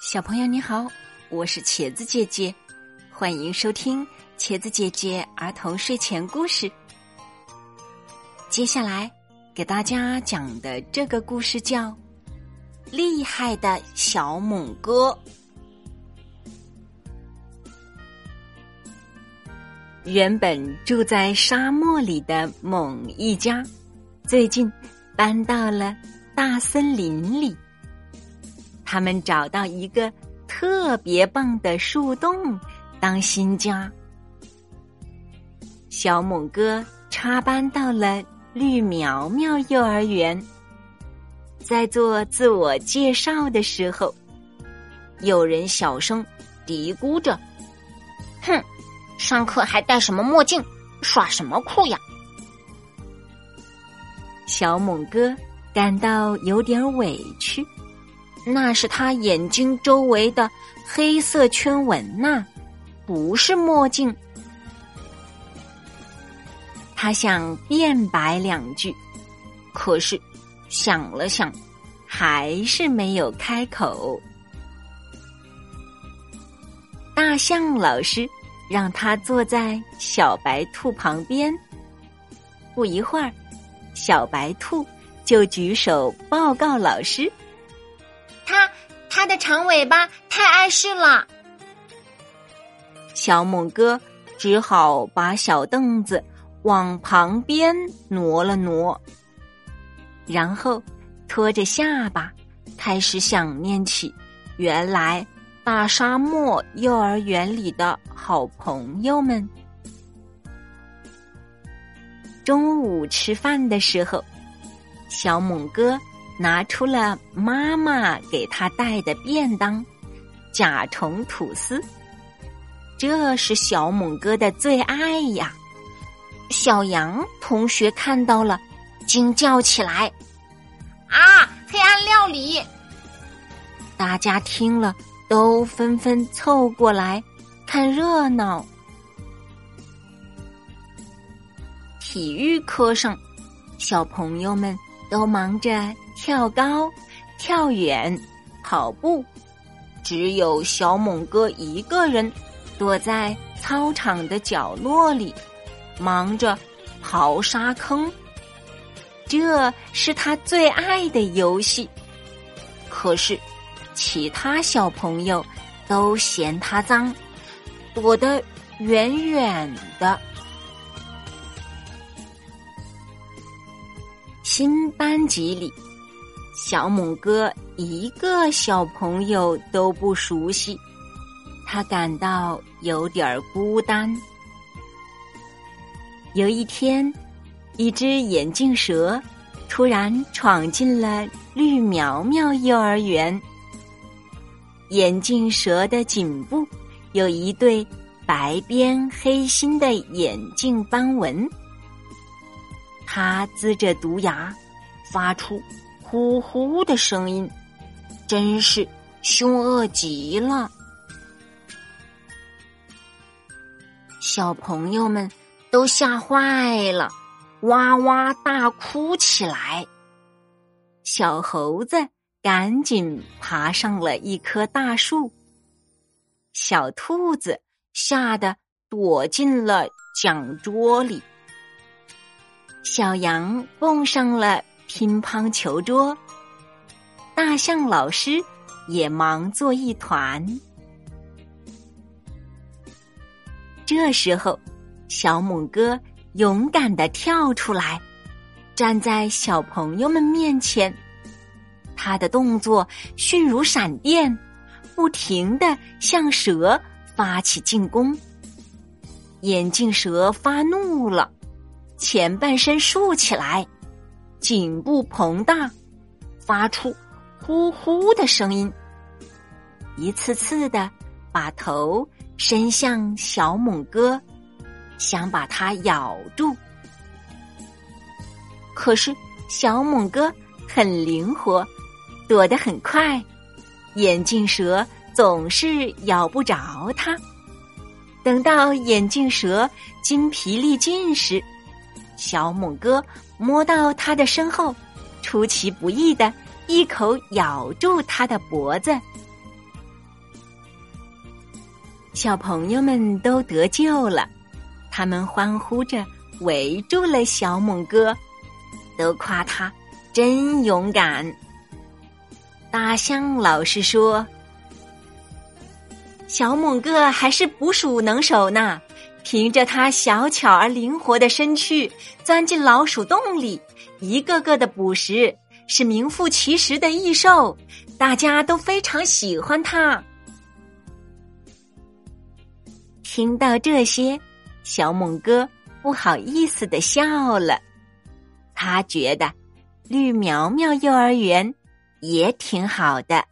小朋友你好，我是茄子姐姐，欢迎收听茄子姐姐儿童睡前故事。接下来给大家讲的这个故事叫《厉害的小猛哥》。原本住在沙漠里的猛一家，最近搬到了大森林里。他们找到一个特别棒的树洞当新家。小猛哥插班到了绿苗苗幼儿园，在做自我介绍的时候，有人小声嘀咕着：“哼，上课还戴什么墨镜，耍什么酷呀？”小猛哥感到有点委屈。那是他眼睛周围的黑色圈纹呐，不是墨镜。他想辩白两句，可是想了想，还是没有开口。大象老师让他坐在小白兔旁边。不一会儿，小白兔就举手报告老师。他他的长尾巴太碍事了，小猛哥只好把小凳子往旁边挪了挪，然后拖着下巴开始想念起原来大沙漠幼儿园里的好朋友们。中午吃饭的时候，小猛哥。拿出了妈妈给他带的便当——甲虫吐司，这是小猛哥的最爱呀！小杨同学看到了，惊叫起来：“啊，黑暗料理！”大家听了都纷纷凑过来看热闹。体育课上，小朋友们都忙着。跳高、跳远、跑步，只有小猛哥一个人躲在操场的角落里，忙着刨沙坑。这是他最爱的游戏。可是，其他小朋友都嫌他脏，躲得远远的。新班级里。小猛哥一个小朋友都不熟悉，他感到有点孤单。有一天，一只眼镜蛇突然闯进了绿苗苗幼儿园。眼镜蛇的颈部有一对白边黑心的眼镜斑纹，它呲着毒牙，发出。呼呼的声音，真是凶恶极了。小朋友们都吓坏了，哇哇大哭起来。小猴子赶紧爬上了一棵大树，小兔子吓得躲进了讲桌里，小羊蹦上了。乒乓球桌，大象老师也忙作一团。这时候，小猛哥勇敢的跳出来，站在小朋友们面前。他的动作迅如闪电，不停的向蛇发起进攻。眼镜蛇发怒了，前半身竖起来。颈部膨大，发出呼呼的声音，一次次的把头伸向小猛哥，想把它咬住。可是小猛哥很灵活，躲得很快，眼镜蛇总是咬不着它。等到眼镜蛇筋疲力尽时，小猛哥。摸到他的身后，出其不意的一口咬住他的脖子，小朋友们都得救了，他们欢呼着围住了小猛哥，都夸他真勇敢。大象老师说：“小猛哥还是捕鼠能手呢，凭着它小巧而灵活的身躯，钻进老鼠洞里，一个个的捕食，是名副其实的异兽，大家都非常喜欢它。”听到这些，小猛哥不好意思的笑了，他觉得绿苗苗幼儿园。也挺好的。